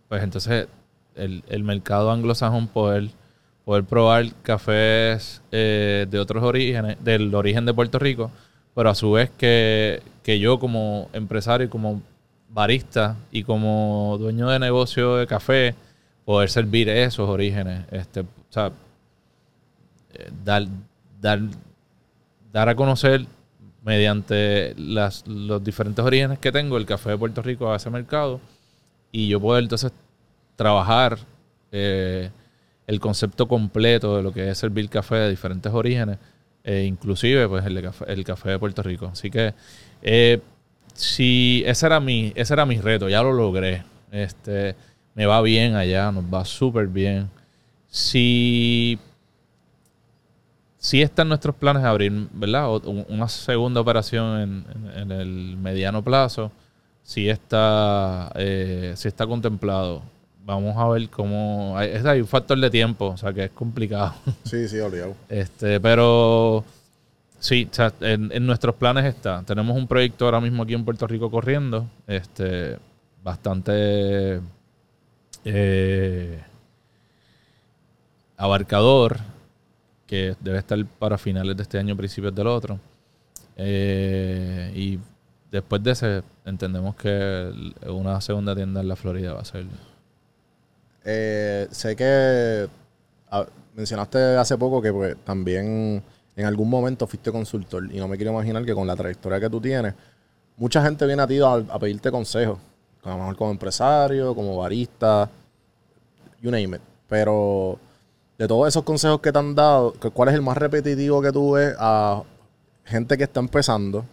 pues entonces el, el mercado anglosajón poder, poder probar cafés eh, de otros orígenes, del origen de Puerto Rico, pero a su vez que, que yo como empresario y como barista y como dueño de negocio de café, poder servir esos orígenes. Este, o sea, eh, dar, dar, dar a conocer mediante las, los diferentes orígenes que tengo el café de Puerto Rico a ese mercado y yo poder entonces trabajar eh, el concepto completo de lo que es servir café de diferentes orígenes, eh, inclusive pues el, de café, el café de Puerto Rico. Así que eh, si ese era mi, ese era mi reto, ya lo logré. Este, me va bien allá, nos va súper bien. Si sí está en nuestros planes abrir, ¿verdad? Una segunda operación en, en- en el mediano plazo. Sí está, eh, sí está contemplado. Vamos a ver cómo... Hay, un factor de tiempo, o sea que es complicado. Sí, sí, obligado. Este, pero sí, o sea, en, en nuestros planes está. Tenemos un proyecto ahora mismo aquí en Puerto Rico corriendo, este, bastante eh, abarcador, que debe estar para finales de este año, principios del otro. Eh, y después de ese, entendemos que una segunda tienda en la Florida va a ser. Eh, sé que mencionaste hace poco que pues, también en algún momento fuiste consultor y no me quiero imaginar que con la trayectoria que tú tienes, mucha gente viene a ti a, pedirte consejos, a lo mejor como empresario, como barista, you name it. Pero de todos esos consejos que te han dado, ¿cuál es el más repetitivo que tú ves a gente que está empezando?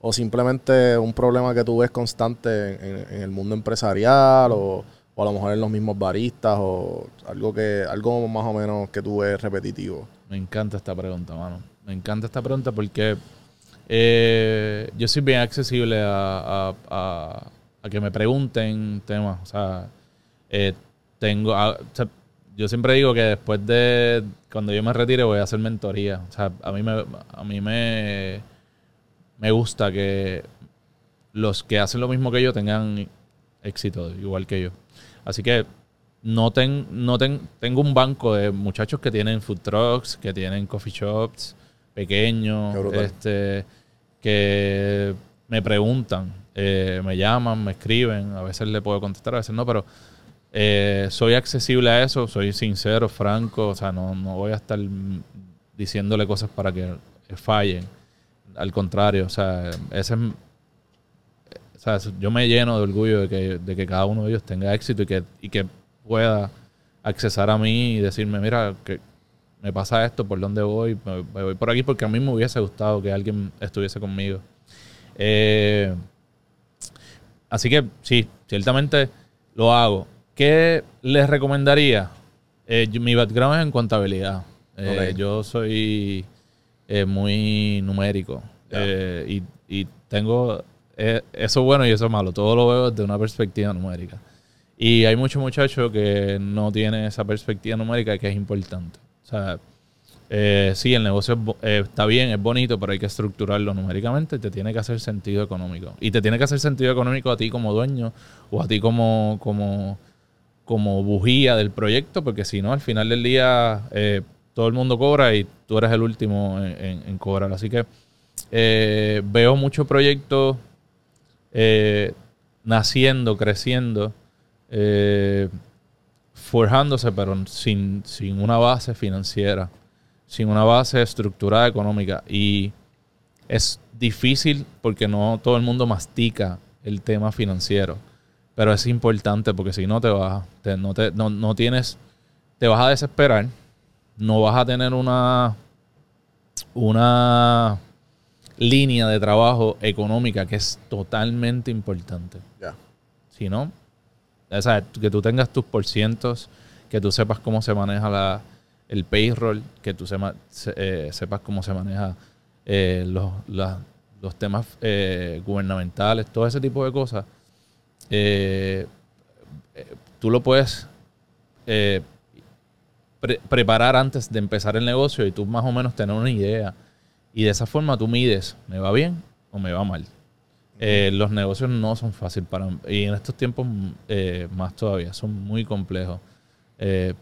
¿O simplemente un problema que tú ves constante en, en el mundo empresarial? O, o a lo mejor en los mismos baristas? ¿O algo, que, algo más o menos que tú ves repetitivo? Me encanta esta pregunta, mano. Me encanta esta pregunta porque eh, yo soy bien accesible a, a- a- que me pregunten temas. O sea, eh, tengo. a- o sea, yo siempre digo que después de cuando yo me retire voy a hacer mentoría. O sea, a mí me, a mí me, me gusta que los que hacen lo mismo que yo tengan éxito, igual que yo. Así que no, ten, no ten- tengo un banco de muchachos que tienen food trucks, que tienen coffee shops pequeños, este, que me preguntan, eh, me llaman, me escriben, a veces le puedo contestar, a veces no, pero eh, soy accesible a eso, soy sincero, franco, o sea, no, no voy a estar diciéndole cosas para que fallen. Al contrario, o sea, ese es o sea, yo me lleno de orgullo de que, de que cada uno de ellos tenga éxito y que, y que pueda accesar a mí y decirme, mira, que me pasa esto, por dónde voy, me, me voy por aquí, porque a mí me hubiese gustado que alguien estuviese conmigo. Eh, así que sí, ciertamente lo hago. ¿Qué les recomendaría? Eh, yo- mi background es en contabilidad. Eh. Yo soy eh, muy numérico y, y tengo eh, eso bueno y eso malo. Todo lo veo desde una perspectiva numérica. Y hay muchos muchachos que no tienen esa perspectiva numérica que es importante. O sea, eh, sí, el negocio es eh, está bien, es bonito, pero hay que estructurarlo numéricamente. Te tiene que hacer sentido económico. Y te tiene que hacer sentido económico a ti como dueño o a ti como, como, como bujía del proyecto, porque si no, al final del día eh, todo el mundo cobra y tú eres el último en, cobrar. Así que veo muchos proyectos eh, naciendo, creciendo, eh, forjándose, pero sin, sin una base financiera, sin una base estructurada económica. Y es difícil porque no todo el mundo mastica el tema financiero. Pero es importante porque si no te vas, te- no, te, no, no tienes, te vas a desesperar, no vas a tener una, una línea de trabajo económica que es totalmente importante. Ya. Si no, o sea, que tú tengas tus porcientos, que tú sepas cómo se maneja la, el payroll, que tú sema- se- eh, sepas cómo se maneja eh, los, la- los temas eh, gubernamentales, todo ese tipo de cosas. tú lo puedes pre- preparar antes de empezar el negocio y tú más o menos tener una idea. Y de esa forma tú mides, ¿me va bien o me va mal? Eh, los negocios no son fáciles para... Y en estos tiempos eh, más todavía, son muy complejos. Eh,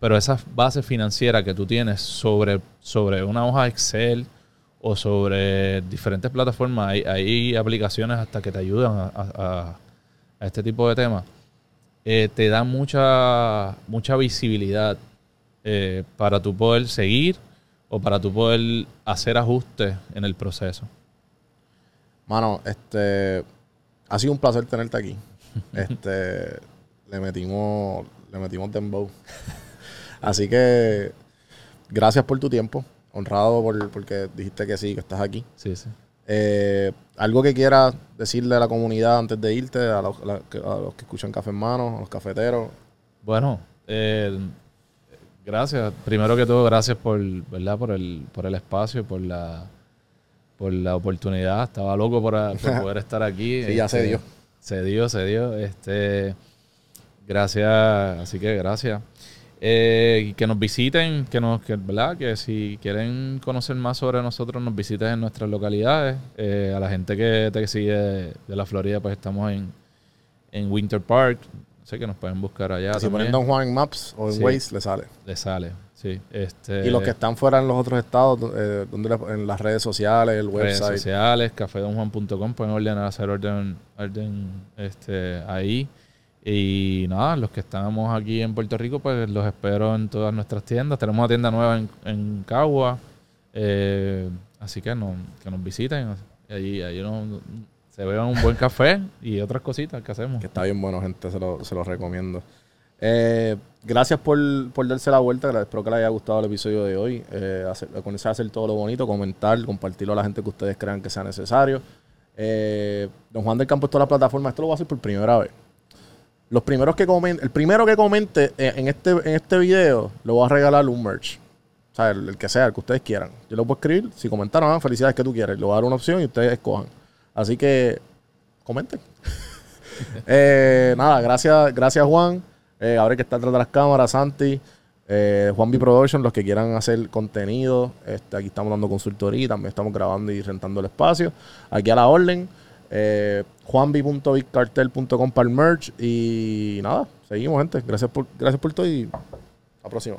pero esa base financiera que tú tienes sobre, sobre una hoja Excel o sobre diferentes plataformas, hay, hay aplicaciones hasta que te ayudan a, a- a este tipo de temas, eh, te da mucha, mucha visibilidad eh, para tú poder seguir o para tú poder hacer ajustes en el proceso. Mano, este. Ha sido un placer tenerte aquí. Este. le metimos. Le metimos dembow. Así que. Gracias por tu tiempo. Honrado por, porque dijiste que sí, que estás aquí. Sí, sí. Eh, algo que quieras decirle a la comunidad antes de irte, a los, a los que escuchan Café en Mano, a los cafeteros. Bueno, eh, gracias. Primero que todo, gracias por, ¿verdad? por, el, por el espacio, por la, por la oportunidad. Estaba loco por, a- por poder estar aquí. Sí, ya se dio. Se dio, se dio. Este, gracias, así que gracias. Eh, que nos visiten, que nos, que, ¿verdad? Que si quieren conocer más sobre nosotros, nos visiten en nuestras localidades. Eh, a la gente que te sigue de, de la Florida, pues estamos en, en Winter Park. Sé que nos pueden buscar allá. si ponen. Don Juan en Maps o en Sí. Waze, le sale. Le sale, sí. Este, y los que están fuera en los otros estados, eh, donde en las redes sociales, el redes website. sociales, cafedonjuan.com, pueden ordenar, hacer orden, orden este, ahí. Y nada, los que estamos aquí en Puerto Rico, pues los espero en todas nuestras tiendas. Tenemos una tienda nueva en, en Cagua. eh, así que, no, que nos visiten. Allí, allí no- se beban un buen café y otras cositas que hacemos. Que está bien bueno, gente, se lo, se lo recomiendo. Eh, gracias por, por darse la vuelta, espero que les haya gustado el episodio de hoy. Eh, hacer, comenzar a hacer todo lo bonito, comentar, compartirlo a la gente que ustedes crean que sea necesario. Eh, Don Juan del Campo, toda la plataforma, esto lo voy a hacer por primera vez. Los primeros que comenten, el primero que comente eh, en este, en este video, le voy a regalar un merch. O sea, el, el que sea, el que ustedes quieran. Yo lo puedo escribir, si comentaron, ah, felicidades que tú quieres. Le voy a dar una opción y ustedes escojan. Así que comenten. Eh, nada, gracias, gracias Juan. Eh, ahora que está detrás de las cámaras, Santi, eh, Juan B Production, los que quieran hacer contenido. Este, aquí estamos dando consultoría, también estamos grabando y rentando el espacio. Aquí a la orden. Eh, juanb.bigcartel.com para el merch. Y nada, seguimos, gente. Gracias por, gracias por todo y a la próxima.